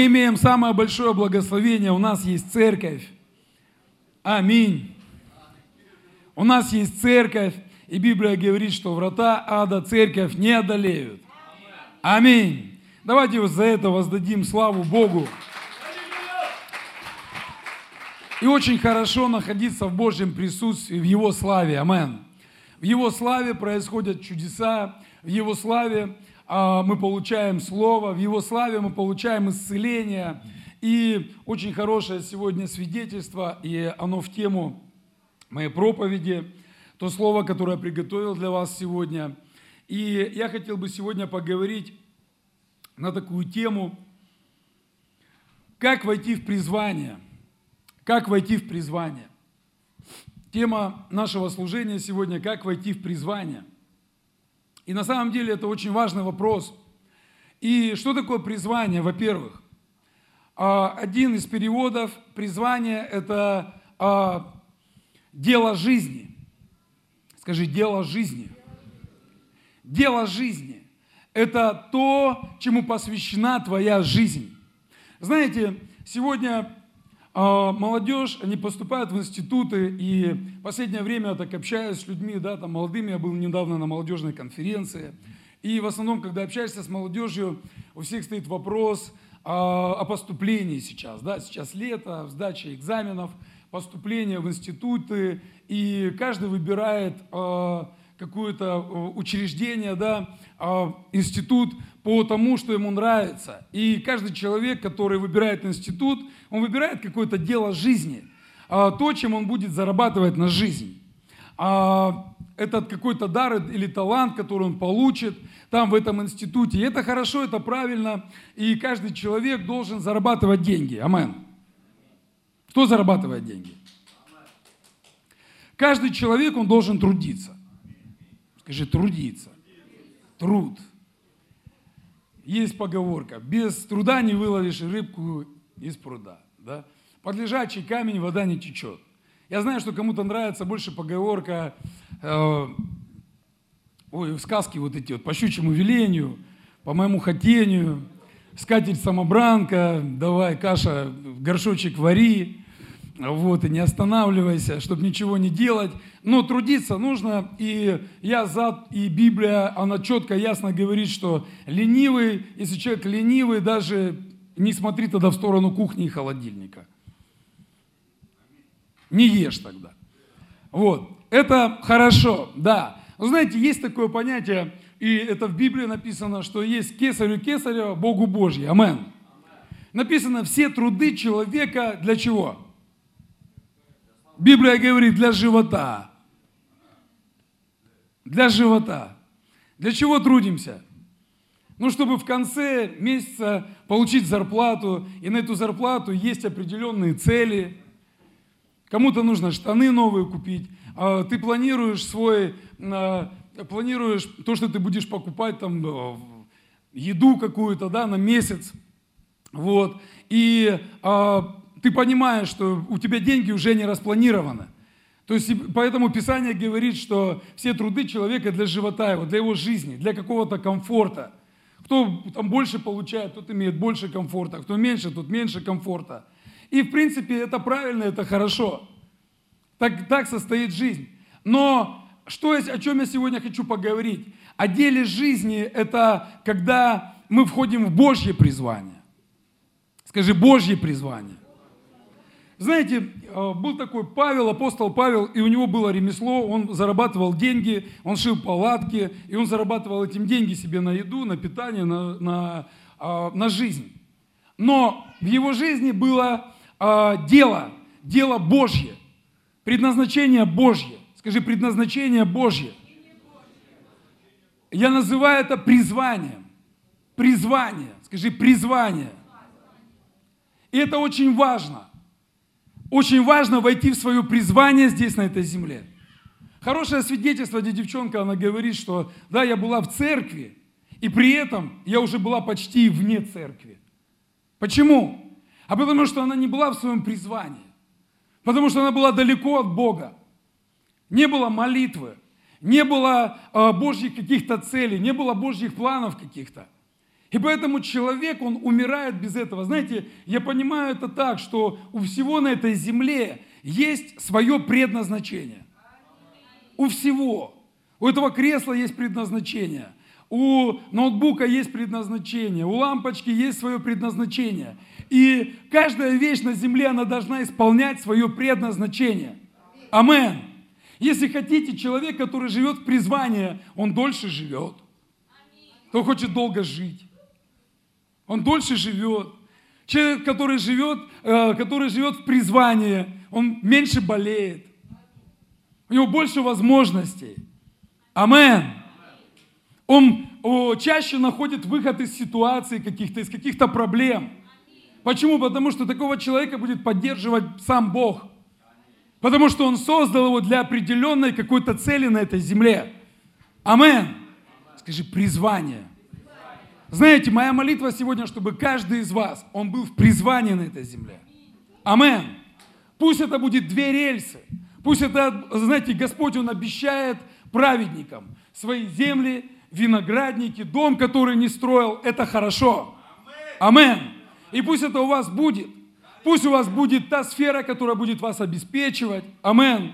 Мы имеем самое большое благословение. У нас есть церковь. Аминь. У нас есть церковь, и Библия говорит, что врата ада церковь не одолеют. Аминь. Давайте вот за это воздадим славу Богу. И очень хорошо находиться в Божьем присутствии, в Его славе. Амен. В Его славе происходят чудеса, в Его славе мы получаем Слово, в Его славе мы получаем исцеление. И очень хорошее сегодня свидетельство, и оно в тему моей проповеди, то Слово, которое я приготовил для вас сегодня. И я хотел бы сегодня поговорить на такую тему, как войти в призвание – как войти в призвание? Тема нашего служения сегодня – как войти в призвание. И на самом деле это очень важный вопрос. И что такое призвание, во-первых? А, один из переводов призвание – это а, дело жизни. Скажи, дело жизни. Дело жизни – это то, чему посвящена твоя жизнь. Знаете, сегодня молодежь, они поступают в институты, и в последнее время я так общаюсь с людьми, да, там молодыми, я был недавно на молодежной конференции, и в основном, когда общаешься с молодежью, у всех стоит вопрос о, о поступлении сейчас, да, сейчас лето, сдача экзаменов, поступление в институты, и каждый выбирает э, какое-то учреждение, да, э, институт, по тому, что ему нравится. И каждый человек, который выбирает институт, он выбирает какое-то дело жизни, а, то, чем он будет зарабатывать на жизнь. А, этот какой-то дар или талант, который он получит там в этом институте. И это хорошо, это правильно. И каждый человек должен зарабатывать деньги. Амен. Кто зарабатывает деньги? Каждый человек, он должен трудиться. Скажи, трудиться. Труд. Есть поговорка, без труда не выловишь рыбку из пруда. Да? Под лежачий камень вода не течет. Я знаю, что кому-то нравится больше поговорка, э, ой, сказки вот эти вот, по щучьему велению, по моему хотению, скатерть самобранка, давай каша, горшочек вари вот, и не останавливайся, чтобы ничего не делать. Но трудиться нужно, и я за, и Библия, она четко, ясно говорит, что ленивый, если человек ленивый, даже не смотри тогда в сторону кухни и холодильника. Не ешь тогда. Вот, это хорошо, да. Но знаете, есть такое понятие, и это в Библии написано, что есть кесарю кесарева, Богу Божье. Амен. Написано, все труды человека для чего? Библия говорит для живота. Для живота. Для чего трудимся? Ну, чтобы в конце месяца получить зарплату, и на эту зарплату есть определенные цели. Кому-то нужно штаны новые купить. А ты планируешь свой, а, планируешь то, что ты будешь покупать там э, еду какую-то, да, на месяц. Вот. И а, ты понимаешь, что у тебя деньги уже не распланированы. То есть поэтому Писание говорит, что все труды человека для живота его, для его жизни, для какого-то комфорта. Кто там больше получает, тот имеет больше комфорта, кто меньше, тот меньше комфорта. И в принципе это правильно, это хорошо. Так, так состоит жизнь. Но что, о чем я сегодня хочу поговорить? О деле жизни – это когда мы входим в Божье призвание. Скажи, Божье призвание. Знаете, э, был такой Павел, апостол Павел, и у него было ремесло, он зарабатывал деньги, он шил палатки, и он зарабатывал этим деньги себе на еду, на питание, на, на, а, на жизнь. Но в его жизни было а, дело, дело Божье, предназначение Божье. Скажи, предназначение Божье. Я называю это призванием. Призвание. Скажи, призвание. И это очень важно. Очень важно войти в свое призвание здесь, на этой земле. Хорошее свидетельство, где девчонка, она говорит, что да, я была в церкви, и при этом я уже была почти вне церкви. Почему? А потому что она не была в своем призвании. Потому что она была далеко от Бога. Не было молитвы, не было э, Божьих каких-то целей, не было Божьих планов каких-то. И поэтому человек, он умирает без этого. Знаете, я понимаю это так, что у всего на этой земле есть свое предназначение. У всего. У этого кресла есть предназначение. У ноутбука есть предназначение. У лампочки есть свое предназначение. И каждая вещь на земле, она должна исполнять свое предназначение. Амен. Если хотите, человек, который живет в призвании, он дольше живет. Кто хочет долго жить он дольше живет. Человек, который живет, э, который живет в призвании, он меньше болеет. У него больше возможностей. Амен. Он чаще находит выход из ситуации каких-то, из каких-то проблем. Почему? Потому что такого человека будет поддерживать сам Бог. Потому что Он создал его для определенной какой-то цели на этой земле. Амен. Скажи, призвание. Знаете, моя молитва сегодня, чтобы каждый из вас, он был в призвании на этой земле. Амен. Пусть это будет две рельсы. Пусть это, знаете, Господь, Он обещает праведникам свои земли, виноградники, дом, который не строил, это хорошо. Амен. И пусть это у вас будет. Пусть у вас будет та сфера, которая будет вас обеспечивать. Амен.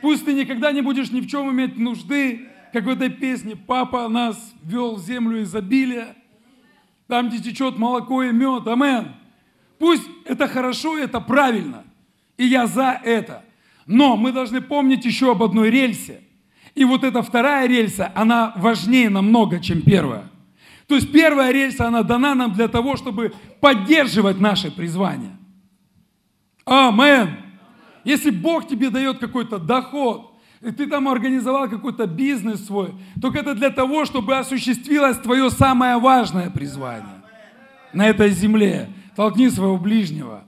Пусть ты никогда не будешь ни в чем иметь нужды, как в этой песне «Папа нас вел в землю изобилия» там, где течет молоко и мед. Амен. Пусть это хорошо, это правильно. И я за это. Но мы должны помнить еще об одной рельсе. И вот эта вторая рельса, она важнее намного, чем первая. То есть первая рельса, она дана нам для того, чтобы поддерживать наше призвание. Амен. Если Бог тебе дает какой-то доход, и ты там организовал какой-то бизнес свой, только это для того, чтобы осуществилось твое самое важное призвание на этой земле. Толкни своего ближнего.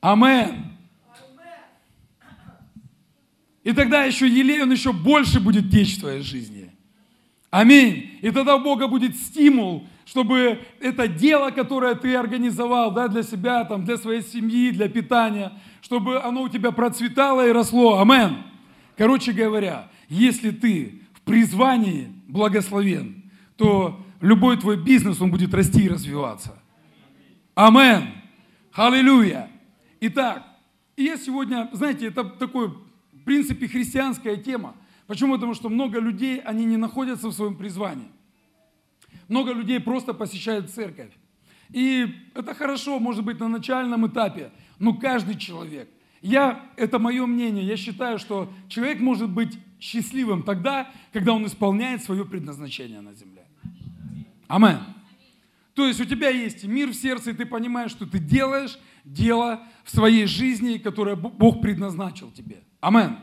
Амен. И тогда еще елей, он еще больше будет течь в твоей жизни. Аминь. И тогда у Бога будет стимул, чтобы это дело, которое ты организовал да, для себя, там, для своей семьи, для питания, чтобы оно у тебя процветало и росло. Амен. Короче говоря, если ты в призвании благословен, то любой твой бизнес, он будет расти и развиваться. Амен. Аллилуйя. Итак, я сегодня, знаете, это такой, в принципе, христианская тема. Почему? Потому что много людей, они не находятся в своем призвании. Много людей просто посещают церковь. И это хорошо, может быть, на начальном этапе, но каждый человек, я, это мое мнение, я считаю, что человек может быть счастливым тогда, когда он исполняет свое предназначение на земле. Амен. То есть у тебя есть мир в сердце, и ты понимаешь, что ты делаешь дело в своей жизни, которое Бог предназначил тебе. Амен.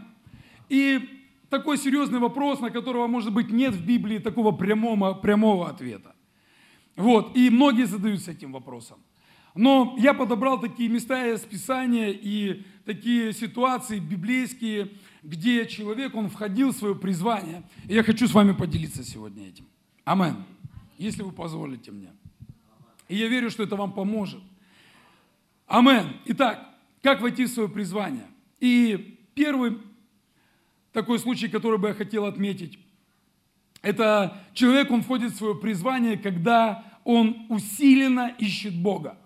И такой серьезный вопрос, на которого, может быть, нет в Библии такого прямого, прямого ответа. Вот, и многие задаются этим вопросом. Но я подобрал такие места из Писания и такие ситуации библейские, где человек, он входил в свое призвание. И я хочу с вами поделиться сегодня этим. Амен. Если вы позволите мне. И я верю, что это вам поможет. Амен. Итак, как войти в свое призвание? И первый такой случай, который бы я хотел отметить, это человек, он входит в свое призвание, когда он усиленно ищет Бога.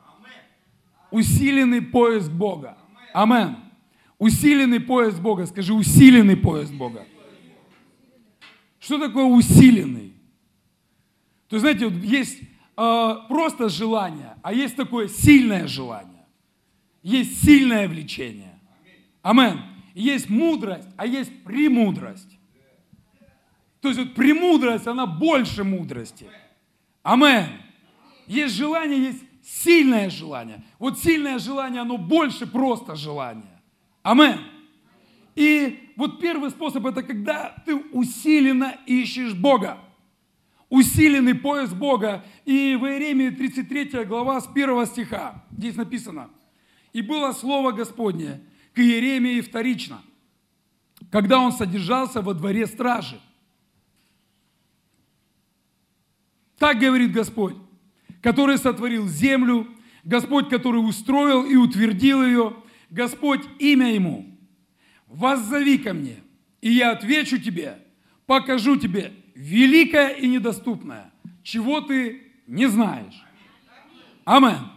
Усиленный поиск Бога. Амен. Усиленный поиск Бога. Скажи, усиленный поиск Бога. Что такое усиленный? То есть, знаете, есть э, просто желание, а есть такое сильное желание. Есть сильное влечение. Амен. Есть мудрость, а есть премудрость. То есть вот премудрость, она больше мудрости. Амен. Есть желание, есть сильное желание. Вот сильное желание, оно больше просто желания. Амен. И вот первый способ это когда ты усиленно ищешь Бога. Усиленный поиск Бога. И в Иеремии 33 глава с 1 стиха здесь написано. И было слово Господне Иеремии вторично, когда он содержался во дворе стражи. Так говорит Господь, который сотворил землю, Господь, который устроил и утвердил ее, Господь имя Ему. Воззови ко мне, и я отвечу тебе, покажу тебе великое и недоступное, чего ты не знаешь. Амен.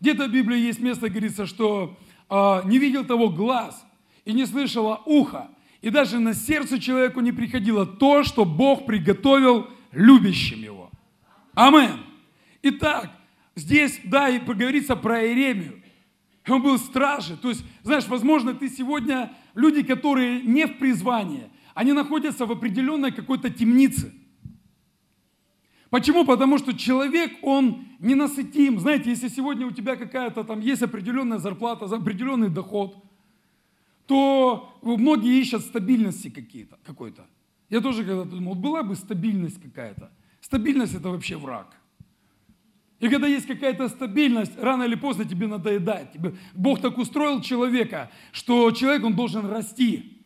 Где-то в Библии есть место, говорится, что не видел того глаз и не слышало ухо, и даже на сердце человеку не приходило то, что Бог приготовил любящим его. Амен. Итак, здесь, да, и поговорится про Иеремию. Он был страже. То есть, знаешь, возможно, ты сегодня, люди, которые не в призвании, они находятся в определенной какой-то темнице. Почему? Потому что человек, он ненасытим. Знаете, если сегодня у тебя какая-то там есть определенная зарплата, определенный доход, то многие ищут стабильности какие-то, какой-то. Я тоже когда-то думал, была бы стабильность какая-то. Стабильность это вообще враг. И когда есть какая-то стабильность, рано или поздно тебе надоедает. Тебе, Бог так устроил человека, что человек, он должен расти.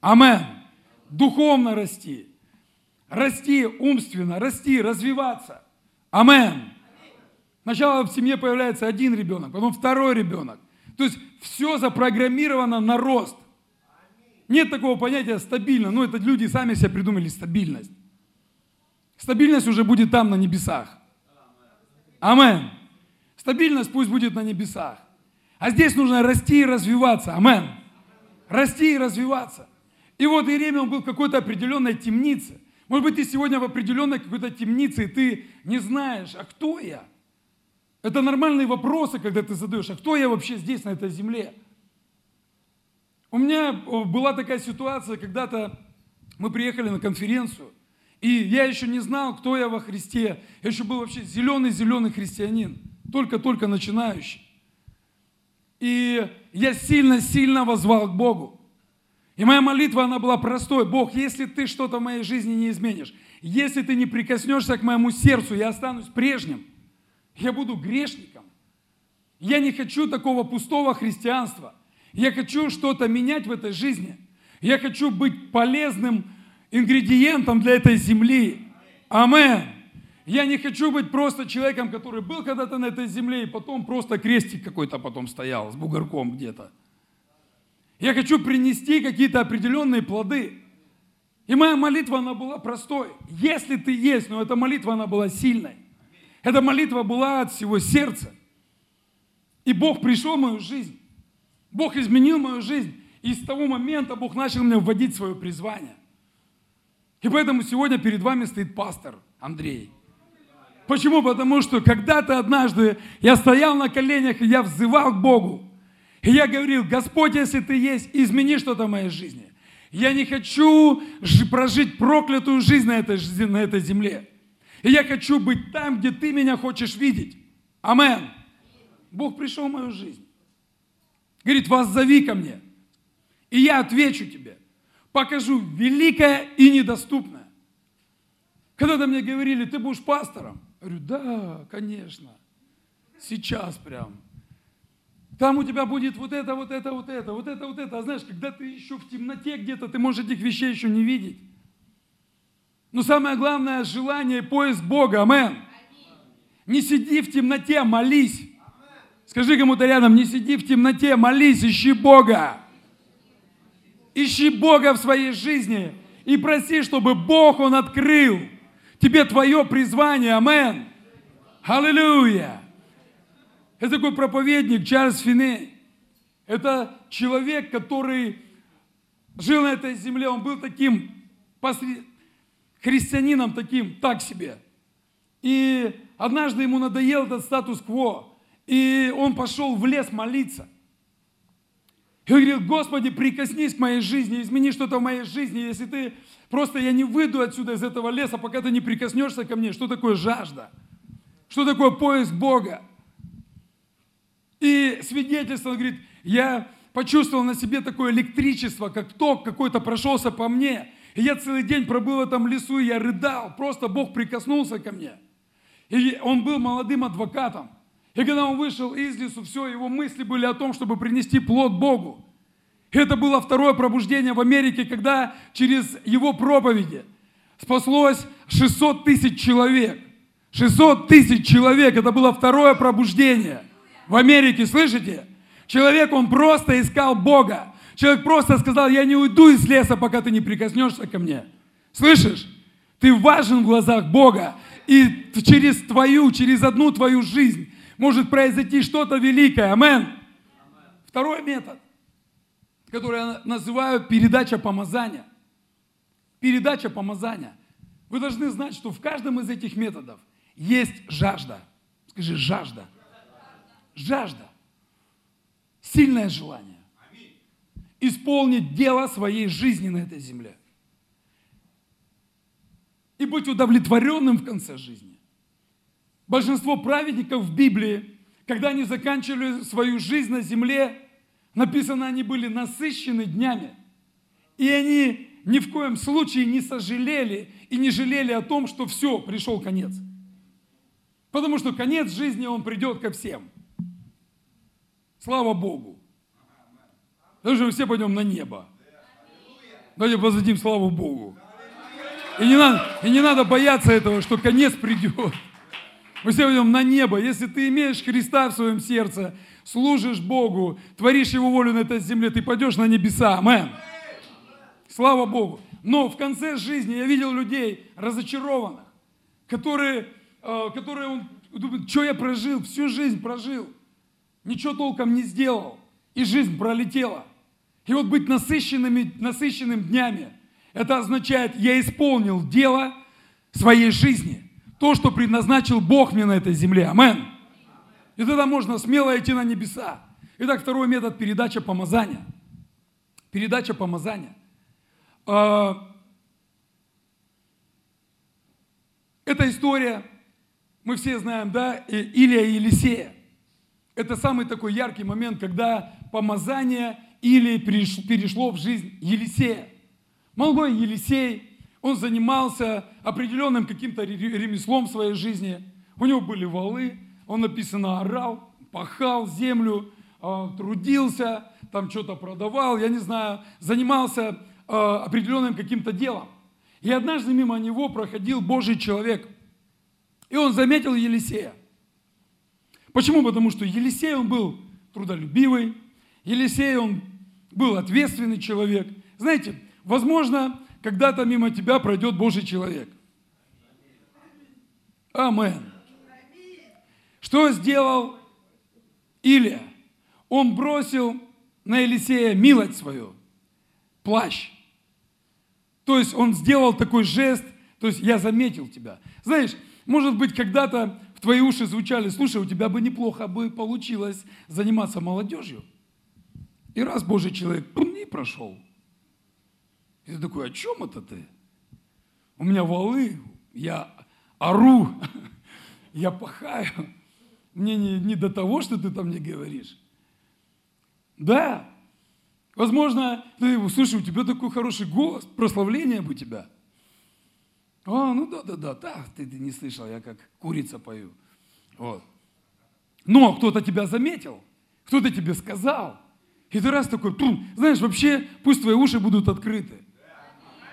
Амен. Духовно расти. Расти умственно, расти, развиваться. Амен. Сначала в семье появляется один ребенок, потом второй ребенок. То есть все запрограммировано на рост. Нет такого понятия стабильно. Ну, это люди сами себе придумали стабильность. Стабильность уже будет там, на небесах. Амен. Стабильность пусть будет на небесах. А здесь нужно расти и развиваться. Амен. Расти и развиваться. И вот Иеремия, он был в какой-то определенной темнице. Может быть, ты сегодня в определенной какой-то темнице, и ты не знаешь, а кто я? Это нормальные вопросы, когда ты задаешь, а кто я вообще здесь, на этой земле? У меня была такая ситуация, когда-то мы приехали на конференцию, и я еще не знал, кто я во Христе. Я еще был вообще зеленый-зеленый христианин, только-только начинающий. И я сильно-сильно возвал к Богу. И моя молитва, она была простой. Бог, если ты что-то в моей жизни не изменишь, если ты не прикоснешься к моему сердцу, я останусь прежним. Я буду грешником. Я не хочу такого пустого христианства. Я хочу что-то менять в этой жизни. Я хочу быть полезным ингредиентом для этой земли. Амен. Я не хочу быть просто человеком, который был когда-то на этой земле, и потом просто крестик какой-то потом стоял с бугорком где-то. Я хочу принести какие-то определенные плоды. И моя молитва, она была простой. Если ты есть, но эта молитва, она была сильной. Эта молитва была от всего сердца. И Бог пришел в мою жизнь. Бог изменил мою жизнь. И с того момента Бог начал меня вводить свое призвание. И поэтому сегодня перед вами стоит пастор Андрей. Почему? Потому что когда-то однажды я стоял на коленях, и я взывал к Богу. И я говорил, Господь, если Ты есть, измени что-то в моей жизни. Я не хочу прожить проклятую жизнь на этой, на этой земле. И я хочу быть там, где Ты меня хочешь видеть. Амен. Бог пришел в мою жизнь. Говорит, вас зови ко мне. И я отвечу тебе покажу великое и недоступное. Когда-то мне говорили, ты будешь пастором. Я говорю, да, конечно. Сейчас прям. Там у тебя будет вот это, вот это, вот это, вот это, вот это. А знаешь, когда ты еще в темноте где-то, ты можешь этих вещей еще не видеть. Но самое главное, желание и поиск Бога. Амен. Не сиди в темноте, молись. Скажи кому-то рядом, не сиди в темноте, молись, ищи Бога. Ищи Бога в своей жизни и проси, чтобы Бог, Он открыл тебе твое призвание. Амен. Аллилуйя. Это такой проповедник Чарльз Финей. Это человек, который жил на этой земле. Он был таким посред... христианином таким, так себе. И однажды ему надоел этот статус-кво. И он пошел в лес молиться – и он говорит, Господи, прикоснись к моей жизни, измени что-то в моей жизни. Если ты просто, я не выйду отсюда из этого леса, пока ты не прикоснешься ко мне. Что такое жажда? Что такое поиск Бога? И свидетельство, он говорит, я почувствовал на себе такое электричество, как ток какой-то прошелся по мне. И я целый день пробыл в этом лесу, и я рыдал. Просто Бог прикоснулся ко мне. И он был молодым адвокатом. И когда он вышел из лесу, все, его мысли были о том, чтобы принести плод Богу. Это было второе пробуждение в Америке, когда через его проповеди спаслось 600 тысяч человек. 600 тысяч человек, это было второе пробуждение в Америке, слышите? Человек, он просто искал Бога. Человек просто сказал, я не уйду из леса, пока ты не прикоснешься ко мне. Слышишь? Ты важен в глазах Бога. И через твою, через одну твою жизнь может произойти что-то великое. Амен. Второй метод, который я называю передача помазания. Передача помазания. Вы должны знать, что в каждом из этих методов есть жажда. Скажи, жажда. Жажда. Сильное желание. Исполнить дело своей жизни на этой земле. И быть удовлетворенным в конце жизни. Большинство праведников в Библии, когда они заканчивали свою жизнь на земле, написано, они были насыщены днями. И они ни в коем случае не сожалели и не жалели о том, что все, пришел конец. Потому что конец жизни, он придет ко всем. Слава Богу. Даже все пойдем на небо. Давайте воздадим славу Богу. И не, надо, и не надо бояться этого, что конец придет. Мы все пойдем на небо. Если ты имеешь Христа в своем сердце, служишь Богу, творишь Его волю на этой земле, ты пойдешь на небеса. Амен. Слава Богу. Но в конце жизни я видел людей разочарованных, которые, э, которые он думает, что я прожил, всю жизнь прожил, ничего толком не сделал, и жизнь пролетела. И вот быть насыщенными, насыщенным днями, это означает, я исполнил дело своей жизни, то, что предназначил Бог мне на этой земле. Амен. И тогда можно смело идти на небеса. Итак, второй метод – передача помазания. Передача помазания. А, эта история, мы все знаем, да, Илия и Елисея. Это самый такой яркий момент, когда помазание Илии перешло в жизнь Елисея. Молодой Елисей, он занимался определенным каким-то ремеслом в своей жизни. У него были валы, он написано орал, пахал землю, а, трудился, там что-то продавал, я не знаю, занимался Э, определенным каким-то делом. И однажды мимо него проходил Божий человек. И он заметил Елисея. Почему? Потому что Елисей, он был трудолюбивый, Елисей, он был ответственный человек. Знаете, возможно, когда-то мимо тебя пройдет Божий человек. Амен. Что сделал Илия? Он бросил на Елисея милость свою, плащ. То есть он сделал такой жест, то есть я заметил тебя. Знаешь, может быть, когда-то в твои уши звучали, слушай, у тебя бы неплохо бы получилось заниматься молодежью. И раз Божий человек не прошел. И ты такой, о чем это ты? У меня валы, я ору, я пахаю. Мне не, не до того, что ты там мне говоришь. Да, Возможно, ты, слушай, у тебя такой хороший голос, прославление бы тебя. А, ну да-да-да, да, ты, ты не слышал, я как курица пою. Вот. Но кто-то тебя заметил, кто-то тебе сказал. И ты раз такой, Пум! знаешь, вообще пусть твои уши будут открыты.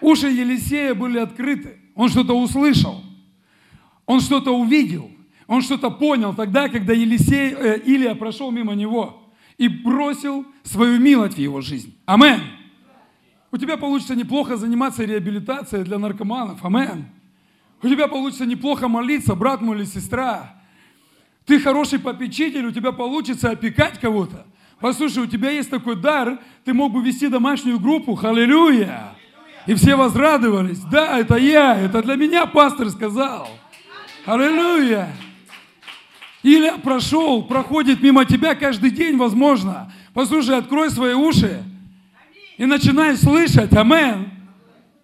Уши Елисея были открыты. Он что-то услышал. Он что-то увидел. Он что-то понял тогда, когда Елисей, э, Илия прошел мимо него и бросил свою милость в его жизнь. Амен. У тебя получится неплохо заниматься реабилитацией для наркоманов. Амен. У тебя получится неплохо молиться, брат мой или сестра. Ты хороший попечитель, у тебя получится опекать кого-то. Послушай, у тебя есть такой дар, ты мог бы вести домашнюю группу. Халилюя. И все возрадовались. Да, это я, это для меня пастор сказал. Аллилуйя. Или прошел, проходит мимо тебя каждый день, возможно. Послушай, открой свои уши и начинай слышать. Амен.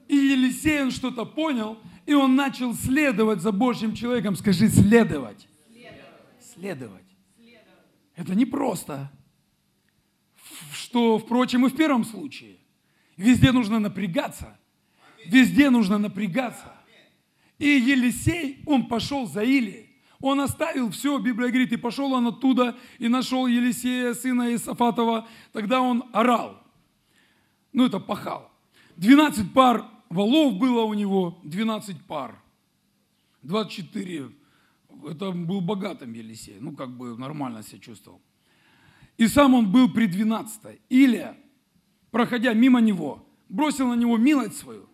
И Елисей, он что-то понял, и он начал следовать за Божьим человеком. Скажи, следовать. Следовать. следовать. Это не просто. Что, впрочем, и в первом случае. Везде нужно напрягаться. Везде нужно напрягаться. И Елисей, он пошел за Илией. Он оставил все, Библия говорит, и пошел он оттуда и нашел Елисея, сына Исафатова. Тогда он орал. Ну, это пахал. 12 пар валов было у него, 12 пар. 24. Это был богатым Елисей. Ну, как бы нормально себя чувствовал. И сам он был при 12. Илия, проходя мимо него, бросил на него милость свою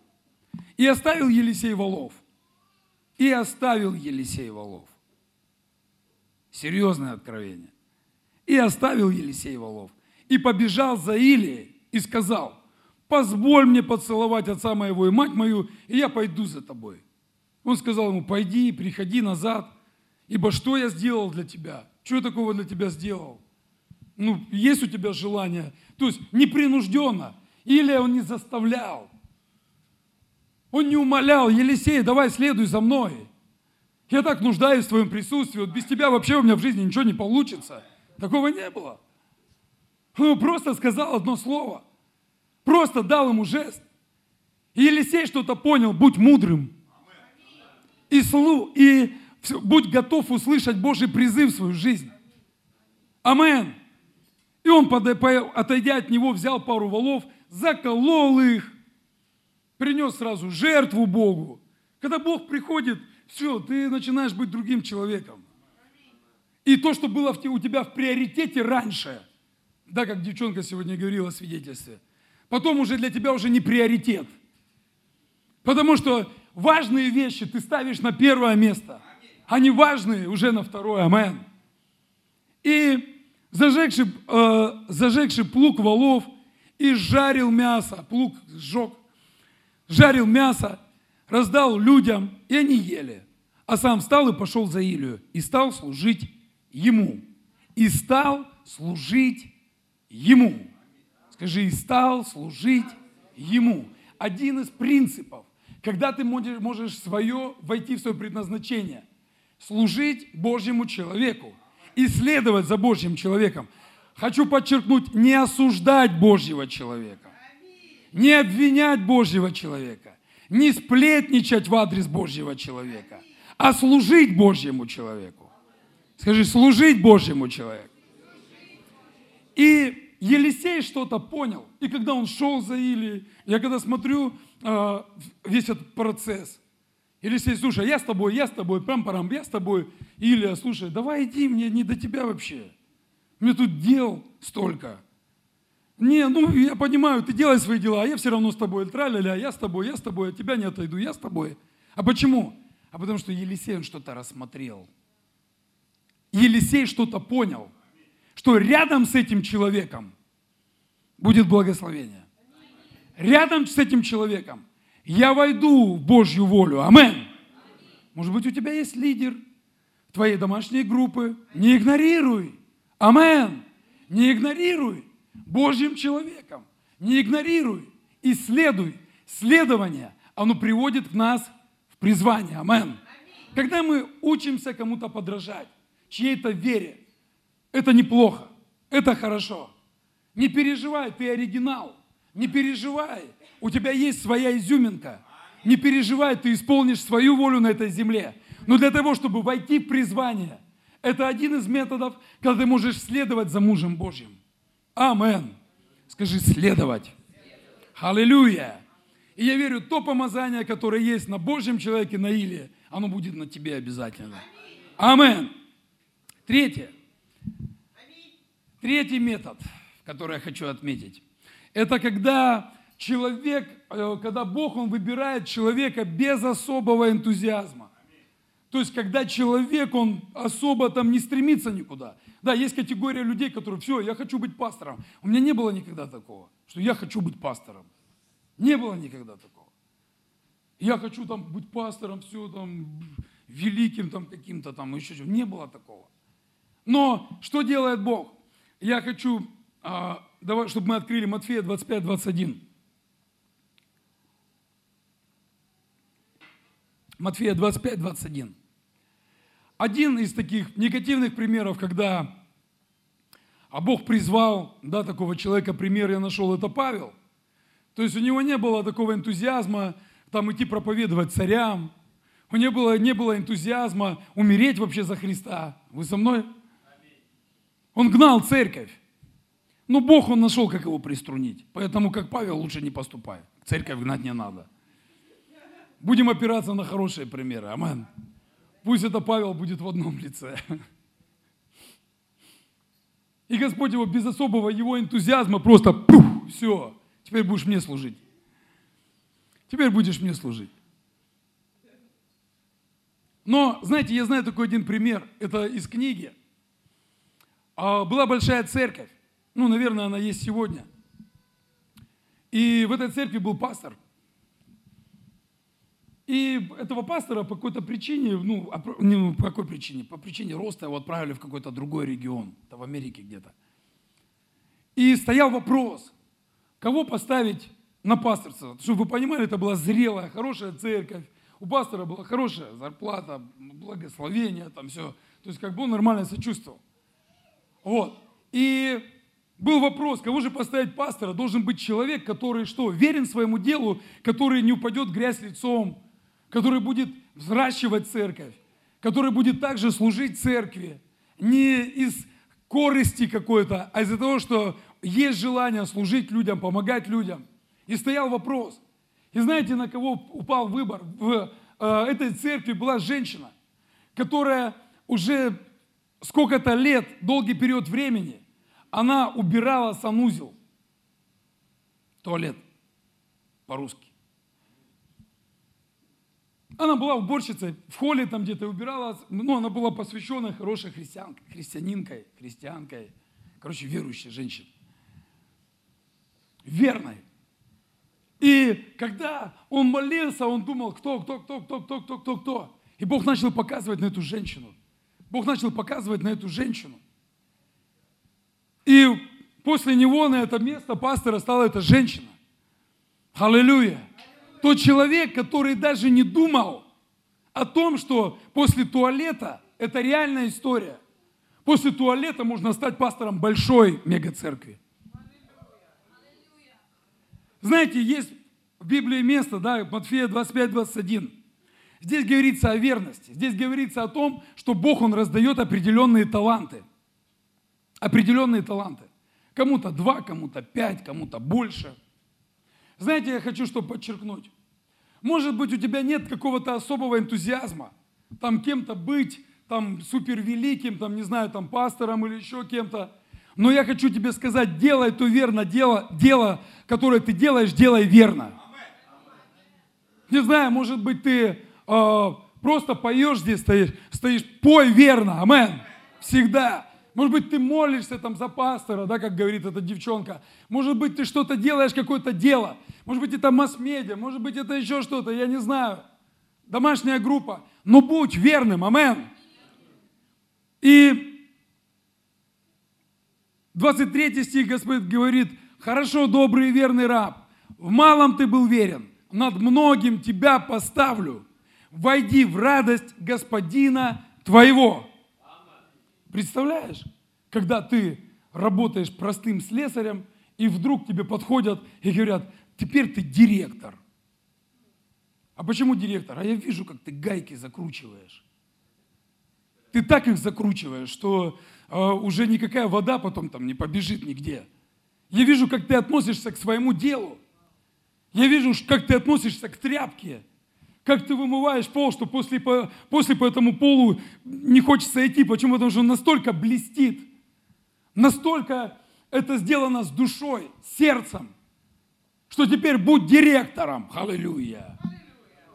и оставил Елисей валов. И оставил Елисей волов. Серьезное откровение. И оставил Елисей волов. И побежал за Илией и сказал, позволь мне поцеловать отца моего и мать мою, и я пойду за тобой. Он сказал ему, пойди, приходи назад, ибо что я сделал для тебя? Что я такого для тебя сделал? Ну, есть у тебя желание? То есть непринужденно. Или он не заставлял. Он не умолял, Елисей, давай следуй за мной. Я так нуждаюсь в твоем присутствии, вот без тебя вообще у меня в жизни ничего не получится. Такого не было. Он просто сказал одно слово. Просто дал ему жест. И Елисей что-то понял, будь мудрым. И, слу, и будь готов услышать Божий призыв в свою жизнь. Амен. И он, отойдя от него, взял пару валов, заколол их, принес сразу жертву Богу. Когда Бог приходит, все, ты начинаешь быть другим человеком. И то, что было у тебя в приоритете раньше, да, как девчонка сегодня говорила в свидетельстве, потом уже для тебя уже не приоритет. Потому что важные вещи ты ставишь на первое место, а не важные уже на второе. Амен. И зажегший, э, зажегший плуг валов и жарил мясо, плуг сжег, жарил мясо, раздал людям, и они ели. А сам встал и пошел за Илию, и стал служить ему. И стал служить ему. Скажи, и стал служить ему. Один из принципов, когда ты можешь свое, войти в свое предназначение, служить Божьему человеку, исследовать за Божьим человеком. Хочу подчеркнуть, не осуждать Божьего человека, не обвинять Божьего человека, не сплетничать в адрес Божьего человека, а служить Божьему человеку. Скажи, служить Божьему человеку. И Елисей что-то понял. И когда он шел за Илией, я когда смотрю э, весь этот процесс, Елисей, слушай, я с тобой, я с тобой, пам-парам, я с тобой. Илия, слушай, давай иди, мне не до тебя вообще. Мне тут дел столько. Не, ну я понимаю, ты делай свои дела, а я все равно с тобой. Тра-ля-ля, я с тобой, я с тобой, от тебя не отойду, я с тобой. А почему? А потому что Елисей он что-то рассмотрел. Елисей что-то понял, что рядом с этим человеком будет благословение. Рядом с этим человеком я войду в Божью волю. Амен. Может быть, у тебя есть лидер твоей домашней группы. Не игнорируй. Амен. Не игнорируй. Божьим человеком. Не игнорируй. Исследуй. Следование, оно приводит нас в призвание. Амен. Когда мы учимся кому-то подражать, чьей-то вере, это неплохо, это хорошо. Не переживай, ты оригинал. Не переживай, у тебя есть своя изюминка. Не переживай, ты исполнишь свою волю на этой земле. Но для того, чтобы войти в призвание, это один из методов, когда ты можешь следовать за мужем Божьим. Амен. Скажи, следовать. Аллилуйя. И я верю, то помазание, которое есть на Божьем человеке, на Иле, оно будет на тебе обязательно. Амен. Третье. Третий метод, который я хочу отметить. Это когда человек, э, когда Бог, Он выбирает человека без особого энтузиазма. То есть, когда человек, он особо там не стремится никуда. Да, есть категория людей, которые, все, я хочу быть пастором. У меня не было никогда такого, что я хочу быть пастором. Не было никогда такого. Я хочу там быть пастором, все там, великим там каким-то там, еще что Не было такого. Но что делает Бог? Я хочу, а, давай, чтобы мы открыли Матфея 25, 21. Матфея 25, 21. Один из таких негативных примеров, когда а Бог призвал да, такого человека, пример я нашел, это Павел. То есть у него не было такого энтузиазма там идти проповедовать царям, у него было, не было энтузиазма умереть вообще за Христа. Вы со мной? Он гнал церковь. Но Бог он нашел, как его приструнить. Поэтому, как Павел, лучше не поступай. Церковь гнать не надо. Будем опираться на хорошие примеры. Амен. Пусть это Павел будет в одном лице. И Господь его без особого его энтузиазма просто пух, все, теперь будешь мне служить. Теперь будешь мне служить. Но, знаете, я знаю такой один пример, это из книги. А, была большая церковь, ну, наверное, она есть сегодня. И в этой церкви был пастор. И этого пастора по какой-то причине, ну, не по какой причине, по причине роста его отправили в какой-то другой регион, это в Америке где-то. И стоял вопрос, кого поставить на пасторство. Чтобы вы понимали, это была зрелая, хорошая церковь, у пастора была хорошая зарплата, благословение, там все. То есть как бы он нормально себя чувствовал. Вот. И был вопрос, кого же поставить пастора? Должен быть человек, который что? Верен своему делу, который не упадет грязь лицом, который будет взращивать церковь, который будет также служить церкви. Не из корысти какой-то, а из-за того, что есть желание служить людям, помогать людям. И стоял вопрос – и знаете, на кого упал выбор? В э, этой церкви была женщина, которая уже сколько-то лет, долгий период времени, она убирала санузел, туалет по-русски. Она была уборщицей, в холле там где-то убирала, ну, она была посвященная хорошей христианкой, христианинкой, христианкой, короче, верующей женщиной. Верной. И когда он молился, он думал, кто, кто, кто, кто, кто, кто, кто, кто. И Бог начал показывать на эту женщину. Бог начал показывать на эту женщину. И после него на это место пастора стала эта женщина. Аллилуйя. Тот человек, который даже не думал о том, что после туалета, это реальная история, после туалета можно стать пастором большой мегацеркви. Знаете, есть в Библии место, да, Матфея 25-21. Здесь говорится о верности. Здесь говорится о том, что Бог, Он раздает определенные таланты. Определенные таланты. Кому-то два, кому-то пять, кому-то больше. Знаете, я хочу что подчеркнуть. Может быть, у тебя нет какого-то особого энтузиазма, там кем-то быть, там супервеликим, там, не знаю, там пастором или еще кем-то. Но я хочу тебе сказать, делай то верно, дело, дело, которое ты делаешь, делай верно. Не знаю, может быть, ты э, просто поешь здесь, стоишь, стоишь, пой верно, амен, всегда. Может быть, ты молишься там за пастора, да, как говорит эта девчонка. Может быть, ты что-то делаешь, какое-то дело. Может быть, это масс-медиа, может быть, это еще что-то, я не знаю. Домашняя группа. Но будь верным, амен. И 23 стих Господь говорит, хорошо, добрый и верный раб, в малом ты был верен, над многим тебя поставлю. Войди в радость Господина твоего. Представляешь, когда ты работаешь простым слесарем, и вдруг тебе подходят и говорят, теперь ты директор. А почему директор? А я вижу, как ты гайки закручиваешь. Ты так их закручиваешь, что а, уже никакая вода потом там не побежит нигде. Я вижу, как ты относишься к своему делу. Я вижу, как ты относишься к тряпке. Как ты вымываешь пол, что после, после по этому полу не хочется идти. Почему? Потому что он настолько блестит. Настолько это сделано с душой, сердцем, что теперь будь директором. Аллилуйя.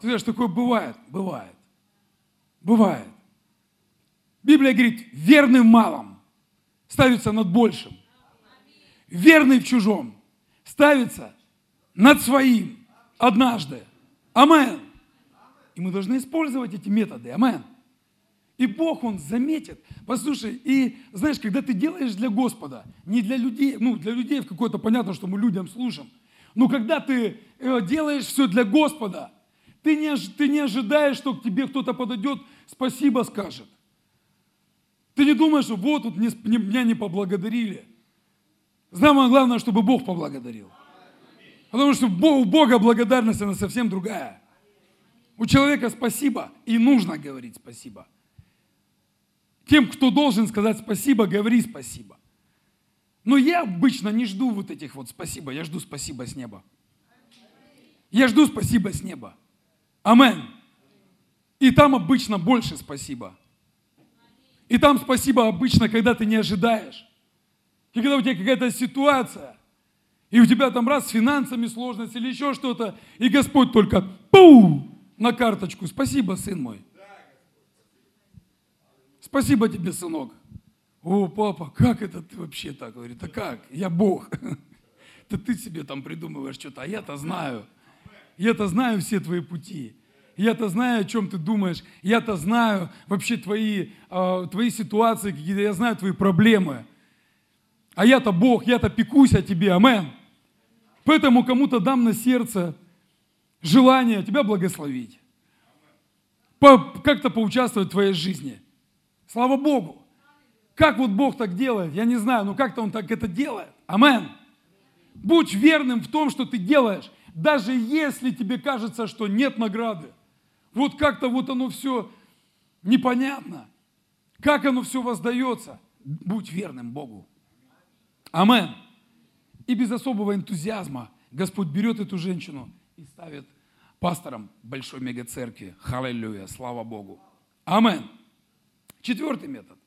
Ты знаешь, такое бывает? Бывает. Бывает. Библия говорит, верный в малом ставится над большим. Верный в чужом ставится над своим однажды. Амен. И мы должны использовать эти методы. Амен. И Бог, Он заметит. Послушай, и знаешь, когда ты делаешь для Господа, не для людей, ну, для людей в какое-то понятно, что мы людям служим, но когда ты э, делаешь все для Господа, ты не, ты не ожидаешь, что к тебе кто-то подойдет, спасибо скажет. Ты не думаешь, что вот тут меня не поблагодарили. Самое главное, чтобы Бог поблагодарил. Потому что у Бога благодарность, она совсем другая. У человека спасибо, и нужно говорить спасибо. Тем, кто должен сказать спасибо, говори спасибо. Но я обычно не жду вот этих вот спасибо, я жду спасибо с неба. Я жду спасибо с неба. Амен. И там обычно больше спасибо. И там спасибо обычно, когда ты не ожидаешь. И когда у тебя какая-то ситуация, и у тебя там раз с финансами сложность или еще что-то, и Господь только пу на карточку. Спасибо, сын мой. Спасибо тебе, сынок. О, папа, как это ты вообще так? Говорит, а как? Я Бог. Да ты себе там придумываешь что-то, а я-то знаю. Я-то знаю все твои пути. Я-то знаю, о чем ты думаешь. Я-то знаю вообще твои, э, твои ситуации какие-то. Я знаю твои проблемы. А я-то Бог, я-то пекусь о тебе. Амен. Поэтому кому-то дам на сердце желание тебя благословить. Как-то поучаствовать в твоей жизни. Слава Богу. Как вот Бог так делает, я не знаю, но как-то Он так это делает. Амен. Будь верным в том, что ты делаешь, даже если тебе кажется, что нет награды. Вот как-то вот оно все непонятно. Как оно все воздается. Будь верным Богу. Амен. И без особого энтузиазма Господь берет эту женщину и ставит пастором большой мегацеркви. Халилюя, слава Богу. Амен. Четвертый метод.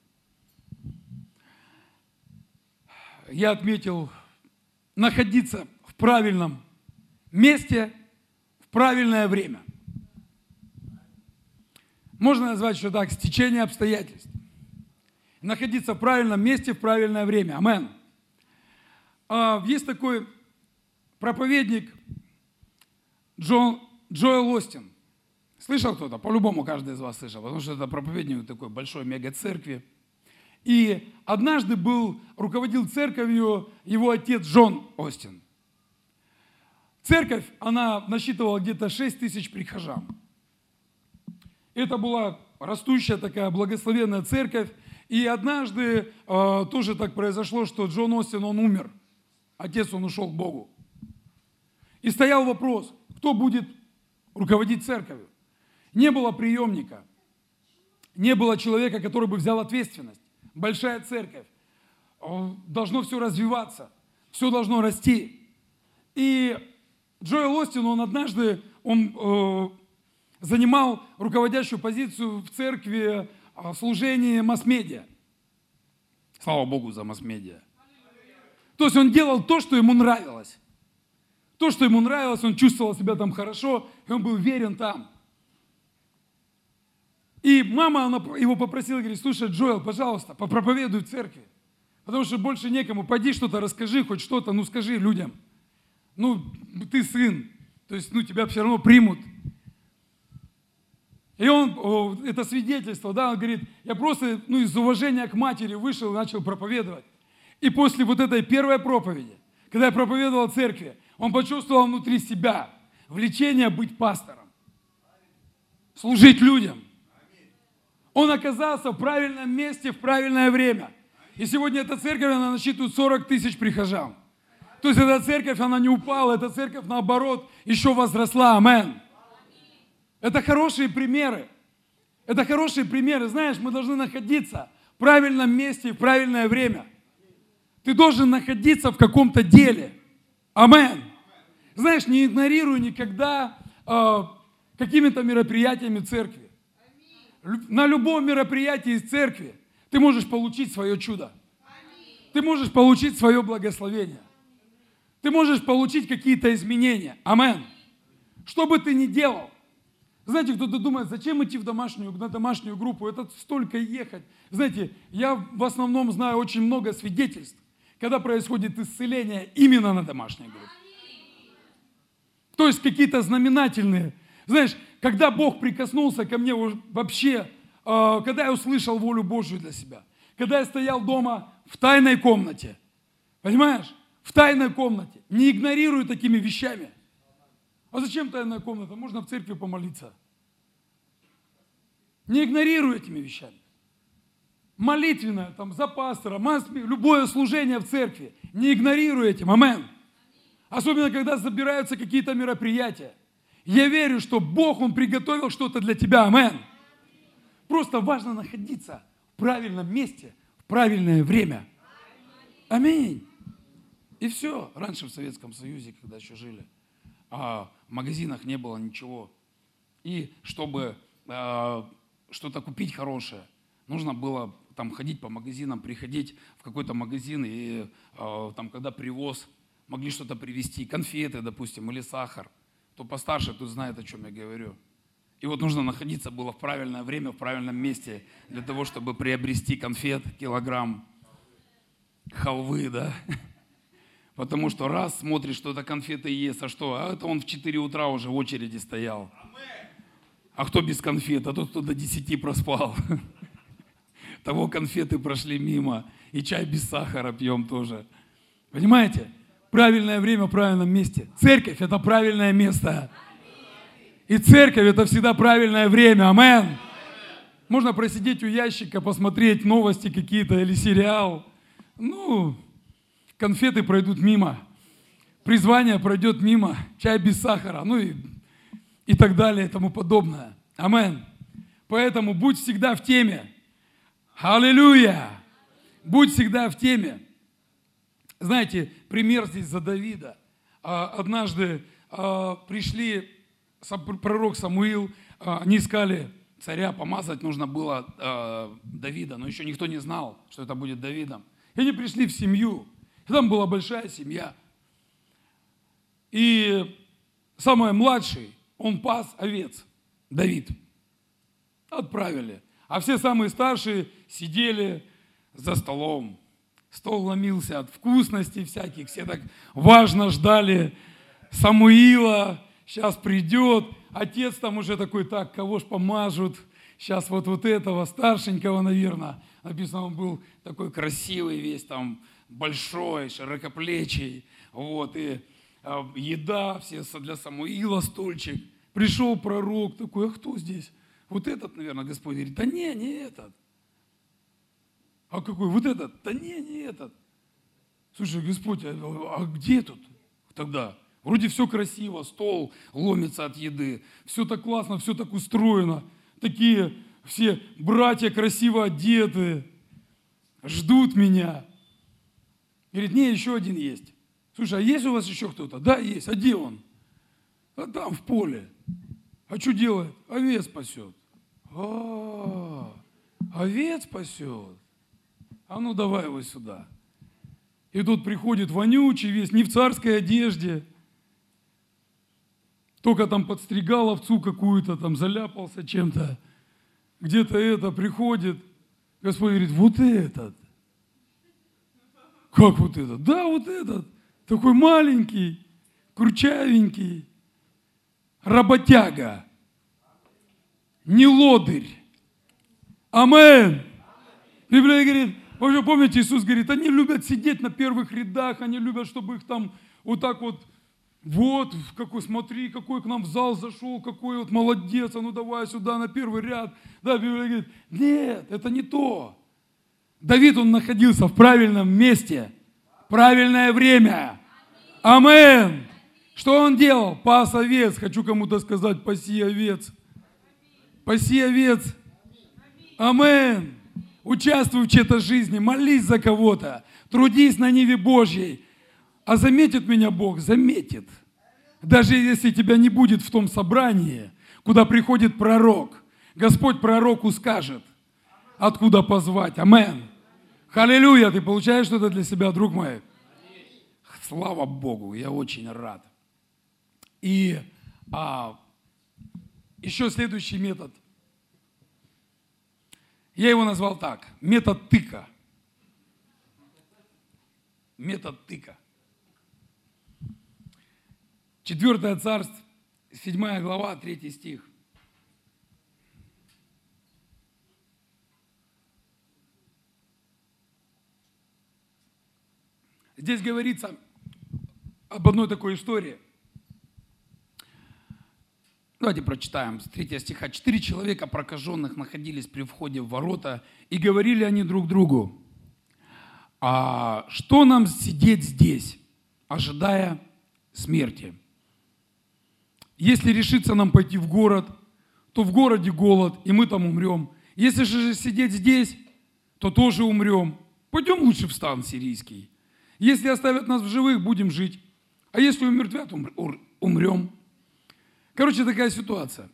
я отметил, находиться в правильном месте в правильное время. Можно назвать еще так, стечение обстоятельств. Находиться в правильном месте в правильное время. Амен. А, есть такой проповедник Джон, Джоэл Остин. Слышал кто-то? По-любому каждый из вас слышал, потому что это проповедник такой большой мега-церкви. И однажды был, руководил церковью его отец Джон Остин. Церковь, она насчитывала где-то 6 тысяч прихожан. Это была растущая такая благословенная церковь. И однажды э, тоже так произошло, что Джон Остин, он умер. Отец, он ушел к Богу. И стоял вопрос, кто будет руководить церковью. Не было приемника, не было человека, который бы взял ответственность большая церковь, должно все развиваться, все должно расти. И Джоэл Остин, он однажды, он э, занимал руководящую позицию в церкви в служении масс-медиа. Слава Богу за масс-медиа. То есть он делал то, что ему нравилось. То, что ему нравилось, он чувствовал себя там хорошо, и он был верен там. И мама она его попросила, говорит, слушай, Джоэл, пожалуйста, попроповедуй в церкви. Потому что больше некому. Пойди что-то расскажи, хоть что-то, ну скажи людям. Ну, ты сын, то есть, ну, тебя все равно примут. И он, это свидетельство, да, он говорит, я просто, ну, из уважения к матери вышел и начал проповедовать. И после вот этой первой проповеди, когда я проповедовал в церкви, он почувствовал внутри себя влечение быть пастором, служить людям. Он оказался в правильном месте в правильное время. И сегодня эта церковь, она насчитывает 40 тысяч прихожан. То есть эта церковь, она не упала, эта церковь, наоборот, еще возросла. Амен. Это хорошие примеры. Это хорошие примеры. Знаешь, мы должны находиться в правильном месте и в правильное время. Ты должен находиться в каком-то деле. Амен. Знаешь, не игнорируй никогда э, какими-то мероприятиями церкви на любом мероприятии из церкви ты можешь получить свое чудо. Ты можешь получить свое благословение. Ты можешь получить какие-то изменения. Амен. Что бы ты ни делал. Знаете, кто-то думает, зачем идти в домашнюю, на домашнюю группу, это столько ехать. Знаете, я в основном знаю очень много свидетельств, когда происходит исцеление именно на домашней группе. То есть какие-то знаменательные. Знаешь, когда Бог прикоснулся ко мне вообще, а, когда я услышал волю Божью для себя, когда я стоял дома в тайной комнате, понимаешь, в тайной комнате, не игнорирую такими вещами. А зачем тайная комната? Можно в церкви помолиться. Не игнорирую этими вещами. Молитвенное, там, за пастора, любое служение в церкви. Не игнорирую этим. Амен. Особенно, когда собираются какие-то мероприятия. Я верю, что Бог, Он приготовил что-то для тебя. Амен. Просто важно находиться в правильном месте, в правильное время. Аминь. И все. Раньше в Советском Союзе, когда еще жили, а в магазинах не было ничего. И чтобы а, что-то купить хорошее, нужно было там ходить по магазинам, приходить в какой-то магазин, и а, там, когда привоз, могли что-то привезти, конфеты, допустим, или сахар – кто постарше, тут знает, о чем я говорю. И вот нужно находиться было в правильное время, в правильном месте для того, чтобы приобрести конфет, килограмм халвы, да. Потому что раз смотришь, что это конфеты ест, а что? А это он в 4 утра уже в очереди стоял. А кто без конфет? А тот, кто до 10 проспал. Того конфеты прошли мимо. И чай без сахара пьем тоже. Понимаете? Правильное время в правильном месте. Церковь – это правильное место. И церковь – это всегда правильное время. Амен. Можно просидеть у ящика, посмотреть новости какие-то или сериал. Ну, конфеты пройдут мимо. Призвание пройдет мимо. Чай без сахара. Ну и, и так далее и тому подобное. Амен. Поэтому будь всегда в теме. Аллилуйя! Будь всегда в теме. Знаете, пример здесь за Давида. А, однажды а, пришли пророк Самуил, а, они искали царя, помазать нужно было Давида, но еще никто не знал, что это будет Давидом. И они пришли в семью, и там была большая семья. И самый младший, он пас овец, Давид. Отправили. А все самые старшие сидели за столом. Стол ломился от вкусностей всяких. Все так важно ждали Самуила. Сейчас придет. Отец там уже такой, так, кого ж помажут? Сейчас вот, вот этого старшенького, наверное. Написано, он был такой красивый весь там, большой, широкоплечий. Вот, и э, еда все для Самуила, стульчик. Пришел пророк такой, а кто здесь? Вот этот, наверное, Господь говорит, да не, не этот. А какой? Вот этот? Да не, не этот. Слушай, Господь, а, а где тут тогда? Вроде все красиво, стол ломится от еды, все так классно, все так устроено. Такие все братья красиво одеты, ждут меня. Говорит, не, еще один есть. Слушай, а есть у вас еще кто-то? Да, есть. А где он? А там, в поле. А что делает? Овец пасет. А, овец пасет. А ну давай его сюда. И тут приходит вонючий весь, не в царской одежде. Только там подстригал овцу какую-то, там заляпался чем-то. Где-то это приходит. Господь говорит, вот этот. Как вот этот? Да, вот этот. Такой маленький, курчавенький, работяга, не лодырь. Амен. Библия говорит, вы помните, Иисус говорит, они любят сидеть на первых рядах, они любят, чтобы их там вот так вот, вот, какой, смотри, какой к нам в зал зашел, какой вот молодец, а ну давай сюда на первый ряд. Да, Библия говорит, нет, это не то. Давид, он находился в правильном месте, правильное время. Амен. Что он делал? Пас овец. Хочу кому-то сказать, паси овец. Паси овец. Амен. Участвуй в чьей-то жизни, молись за кого-то, трудись на Ниве Божьей. А заметит меня Бог? Заметит. Даже если тебя не будет в том собрании, куда приходит пророк, Господь пророку скажет, откуда позвать. Амен. Халилюя, ты получаешь что-то для себя, друг мой? Слава Богу, я очень рад. И а, еще следующий метод – я его назвал так. Метод тыка. Метод тыка. Четвертое царство, седьмая глава, третий стих. Здесь говорится об одной такой истории – Давайте прочитаем с 3 стиха. Четыре человека прокаженных находились при входе в ворота, и говорили они друг другу, а что нам сидеть здесь, ожидая смерти? Если решится нам пойти в город, то в городе голод, и мы там умрем. Если же сидеть здесь, то тоже умрем. Пойдем лучше в стан сирийский. Если оставят нас в живых, будем жить. А если умертвят, умрем. Короче, такая ситуация.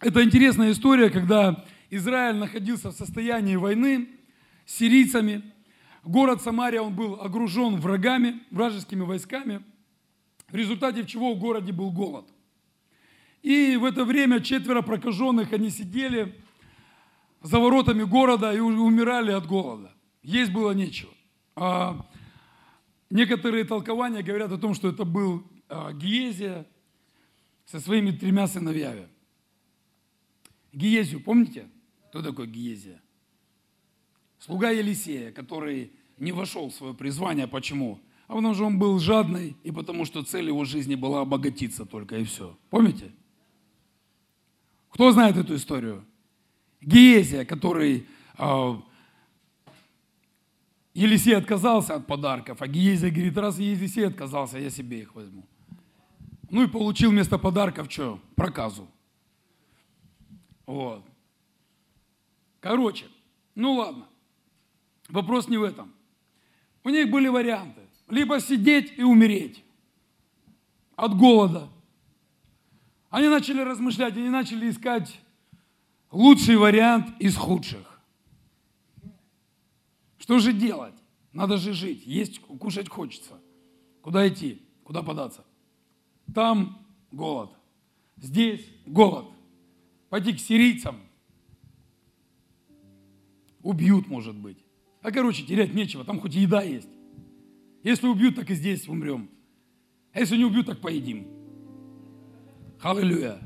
Это интересная история, когда Израиль находился в состоянии войны с сирийцами. Город Самария, он был огружен врагами, вражескими войсками, в результате чего в городе был голод. И в это время четверо прокаженных, они сидели за воротами города и умирали от голода. Есть было нечего. А некоторые толкования говорят о том, что это был а, Гиезия со своими тремя сыновьями. Гиезию, помните? Кто такой Гиезия? Слуга Елисея, который не вошел в свое призвание. Почему? А потому что он был жадный, и потому что цель его жизни была обогатиться только, и все. Помните? Кто знает эту историю? Гиезия, который э, Елисей отказался от подарков, а Гиезия говорит, раз Елисей отказался, я себе их возьму. Ну и получил вместо подарков что? Проказу. Вот. Короче, ну ладно. Вопрос не в этом. У них были варианты. Либо сидеть и умереть от голода. Они начали размышлять, они начали искать лучший вариант из худших. Что же делать? Надо же жить, есть, кушать хочется. Куда идти? Куда податься? Там голод, здесь голод. Пойти к сирийцам. Убьют, может быть. А короче, терять нечего, там хоть еда есть. Если убьют, так и здесь умрем. А если не убьют, так поедим. Аллилуйя.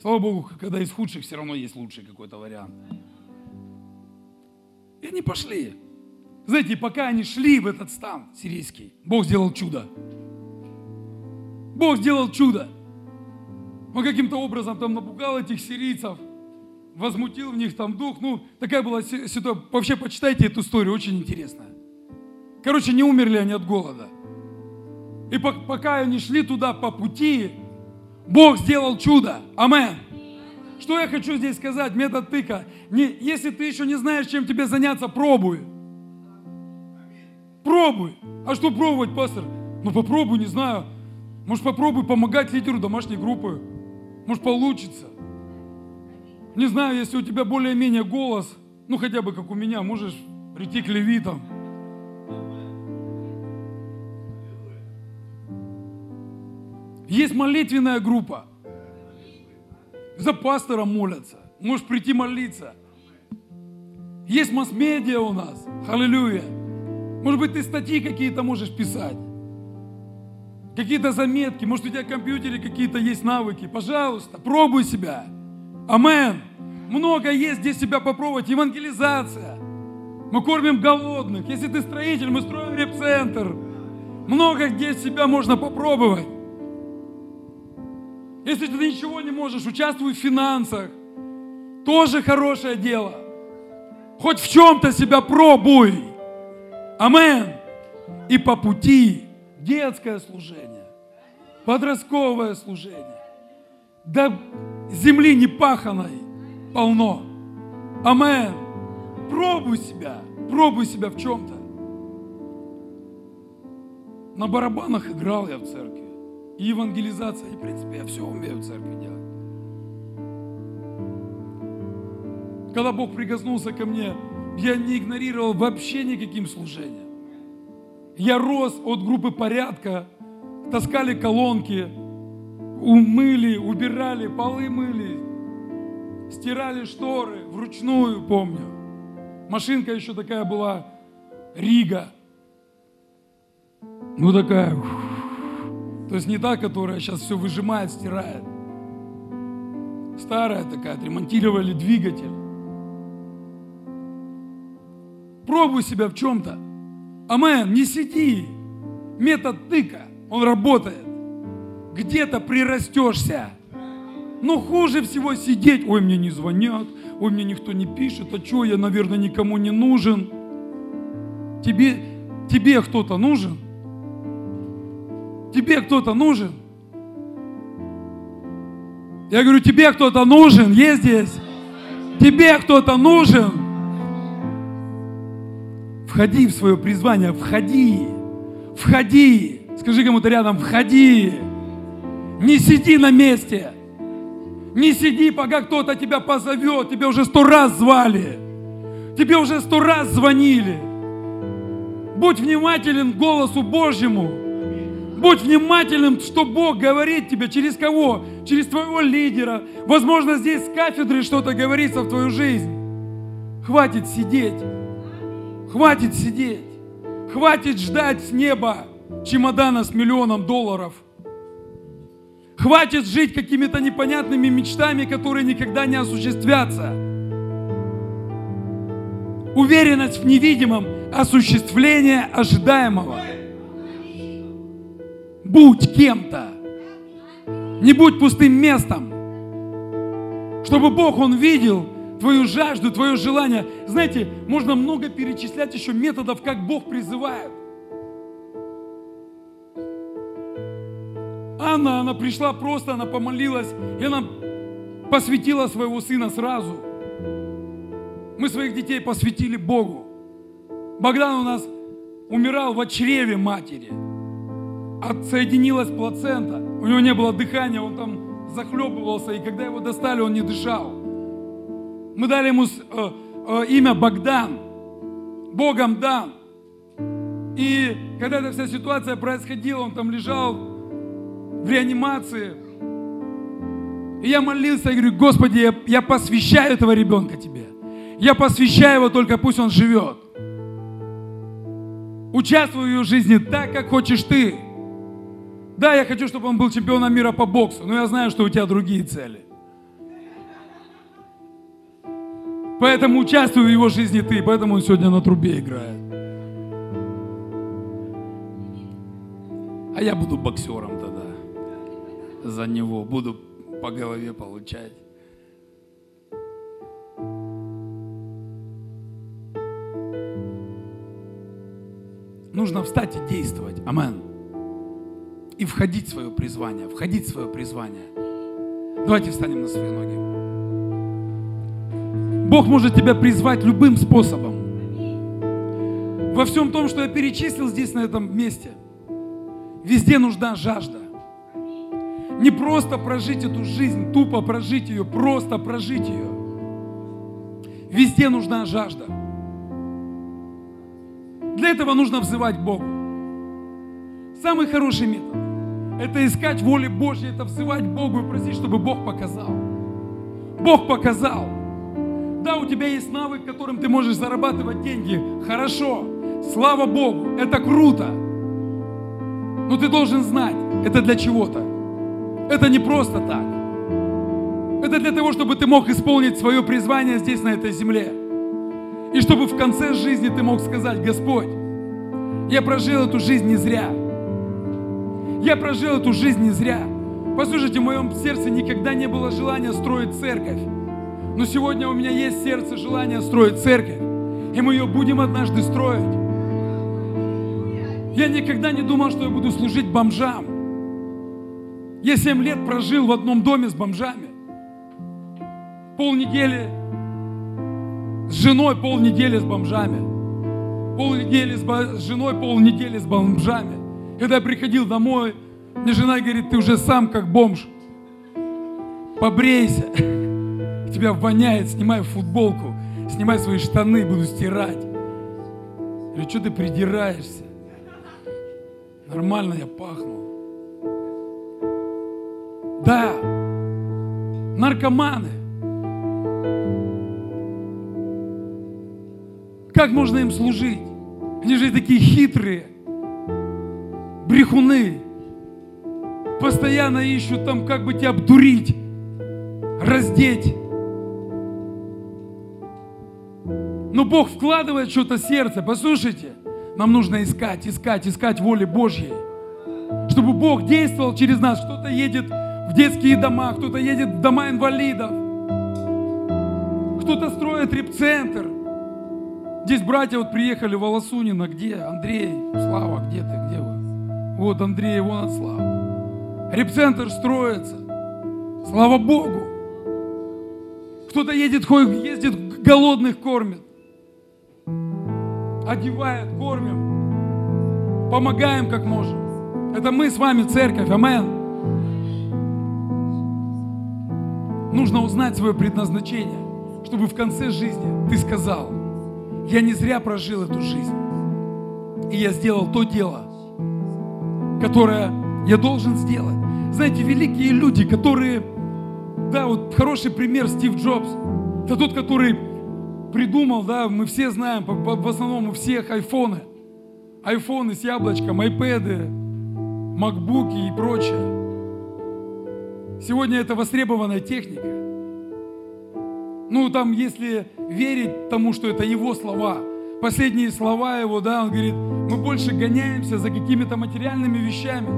Слава Богу, когда из худших все равно есть лучший какой-то вариант. И они пошли. Знаете, пока они шли в этот стан сирийский, Бог сделал чудо. Бог сделал чудо. Он каким-то образом там напугал этих сирийцев, возмутил в них там дух. Ну, такая была ситуация. Вообще, почитайте эту историю, очень интересная. Короче, не умерли они от голода. И пока они шли туда по пути, Бог сделал чудо. Амен. Что я хочу здесь сказать? Метод тыка. Не, если ты еще не знаешь, чем тебе заняться, пробуй. Пробуй. А что пробовать, пастор? Ну попробуй, не знаю. Может попробуй помогать лидеру домашней группы. Может получится. Не знаю, если у тебя более-менее голос, ну хотя бы как у меня, можешь прийти к левитам. Есть молитвенная группа. За пастора молятся. Можешь прийти молиться. Есть масс-медиа у нас. Аллилуйя. Может быть, ты статьи какие-то можешь писать. Какие-то заметки. Может, у тебя в компьютере какие-то есть навыки. Пожалуйста, пробуй себя. Амен. Много есть где себя попробовать. Евангелизация. Мы кормим голодных. Если ты строитель, мы строим реп-центр. Много где себя можно попробовать. Если ты ничего не можешь, участвуй в финансах. Тоже хорошее дело. Хоть в чем-то себя пробуй. Амен. И по пути детское служение, подростковое служение. До земли не паханой полно. Амен. Пробуй себя. Пробуй себя в чем-то. На барабанах играл я в церкви и евангелизация, и в принципе я все умею в церкви делать. Когда Бог прикоснулся ко мне, я не игнорировал вообще никаким служением. Я рос от группы порядка, таскали колонки, умыли, убирали, полы мыли, стирали шторы вручную, помню. Машинка еще такая была, Рига. Ну такая, то есть не та, которая сейчас все выжимает, стирает. Старая такая, отремонтировали двигатель. Пробуй себя в чем-то. Амен, не сиди. Метод тыка, он работает. Где-то прирастешься. Но хуже всего сидеть. Ой, мне не звонят, ой, мне никто не пишет, а что, я, наверное, никому не нужен. Тебе, тебе кто-то нужен? Тебе кто-то нужен? Я говорю, тебе кто-то нужен? Есть здесь? Тебе кто-то нужен? Входи в свое призвание, входи, входи. Скажи кому-то рядом, входи. Не сиди на месте. Не сиди, пока кто-то тебя позовет. Тебе уже сто раз звали. Тебе уже сто раз звонили. Будь внимателен голосу Божьему. Будь внимательным, что Бог говорит тебе, через кого? Через твоего лидера. Возможно, здесь с кафедры что-то говорится в твою жизнь. Хватит сидеть. Хватит сидеть. Хватит ждать с неба чемодана с миллионом долларов. Хватит жить какими-то непонятными мечтами, которые никогда не осуществятся. Уверенность в невидимом – осуществление ожидаемого. Будь кем-то. Не будь пустым местом. Чтобы Бог, Он видел твою жажду, твое желание. Знаете, можно много перечислять еще методов, как Бог призывает. Анна, она пришла просто, она помолилась, и она посвятила своего сына сразу. Мы своих детей посвятили Богу. Богдан у нас умирал в чреве матери. Отсоединилась плацента. У него не было дыхания, он там захлебывался, и когда его достали, он не дышал. Мы дали ему э, э, имя Богдан, Богом дан. И когда эта вся ситуация происходила, он там лежал в реанимации. И я молился, и говорю, Господи, я, я посвящаю этого ребенка Тебе. Я посвящаю его только, пусть он живет. Участвуй в его жизни так, как хочешь ты. Да, я хочу, чтобы он был чемпионом мира по боксу, но я знаю, что у тебя другие цели. Поэтому участвуй в его жизни ты, поэтому он сегодня на трубе играет. А я буду боксером тогда. За него буду по голове получать. Нужно встать и действовать. Амен. И входить в свое призвание, входить в свое призвание. Давайте встанем на свои ноги. Бог может тебя призвать любым способом. Во всем том, что я перечислил здесь, на этом месте, везде нужна жажда. Не просто прожить эту жизнь, тупо прожить ее, просто прожить ее. Везде нужна жажда. Для этого нужно взывать Богу. Самый хороший метод – это искать воли Божьей, это взывать Богу и просить, чтобы Бог показал. Бог показал. Да, у тебя есть навык, которым ты можешь зарабатывать деньги. Хорошо. Слава Богу. Это круто. Но ты должен знать, это для чего-то. Это не просто так. Это для того, чтобы ты мог исполнить свое призвание здесь, на этой земле. И чтобы в конце жизни ты мог сказать, Господь, я прожил эту жизнь не зря. Я прожил эту жизнь не зря. Послушайте, в моем сердце никогда не было желания строить церковь. Но сегодня у меня есть сердце желание строить церковь. И мы ее будем однажды строить. Я никогда не думал, что я буду служить бомжам. Я семь лет прожил в одном доме с бомжами. Полнедели с женой, полнедели с бомжами. Полнедели с, с женой, полнедели с бомжами. Когда я приходил домой, мне жена говорит, ты уже сам как бомж. Побрейся. Тебя воняет, снимай футболку, снимай свои штаны, буду стирать. Или что ты придираешься? Нормально я пахну. Да, наркоманы. Как можно им служить? Они же такие хитрые, брехуны. Постоянно ищут там, как бы тебя обдурить, раздеть. Но Бог вкладывает что-то в сердце. Послушайте, нам нужно искать, искать, искать воли Божьей. Чтобы Бог действовал через нас. Кто-то едет в детские дома, кто-то едет в дома инвалидов. Кто-то строит репцентр. Здесь братья вот приехали в Волосунина. Где? Андрей, Слава, где ты? Где вы? Вот Андрей, вон он Слава. Репцентр строится. Слава Богу. Кто-то едет, ездит, голодных кормит одевает, кормим, помогаем как можем. Это мы с вами церковь, амен. Нужно узнать свое предназначение, чтобы в конце жизни ты сказал, я не зря прожил эту жизнь, и я сделал то дело, которое я должен сделать. Знаете, великие люди, которые, да, вот хороший пример Стив Джобс, это тот, который придумал, да, мы все знаем, в основном у всех айфоны, айфоны с яблочком, айпэды, макбуки и прочее. Сегодня это востребованная техника. Ну, там, если верить тому, что это его слова, последние слова его, да, он говорит, мы больше гоняемся за какими-то материальными вещами,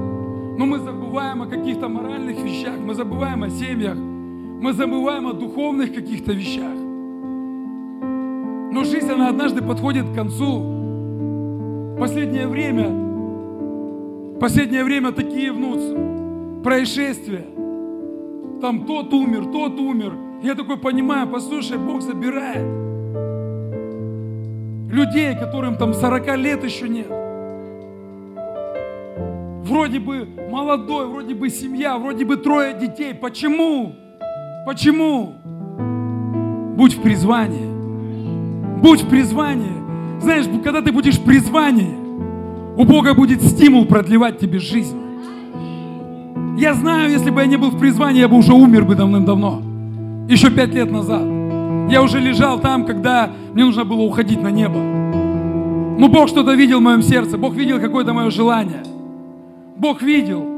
но мы забываем о каких-то моральных вещах, мы забываем о семьях, мы забываем о духовных каких-то вещах. Но жизнь, она однажды подходит к концу. Последнее время, последнее время такие, ну, происшествия. Там тот умер, тот умер. Я такой понимаю, послушай, Бог забирает людей, которым там 40 лет еще нет. Вроде бы молодой, вроде бы семья, вроде бы трое детей. Почему? Почему? Будь в призвании. Будь в призвании. Знаешь, когда ты будешь в призвании, у Бога будет стимул продлевать тебе жизнь. Я знаю, если бы я не был в призвании, я бы уже умер бы давным-давно. Еще пять лет назад. Я уже лежал там, когда мне нужно было уходить на небо. Но Бог что-то видел в моем сердце. Бог видел какое-то мое желание. Бог видел.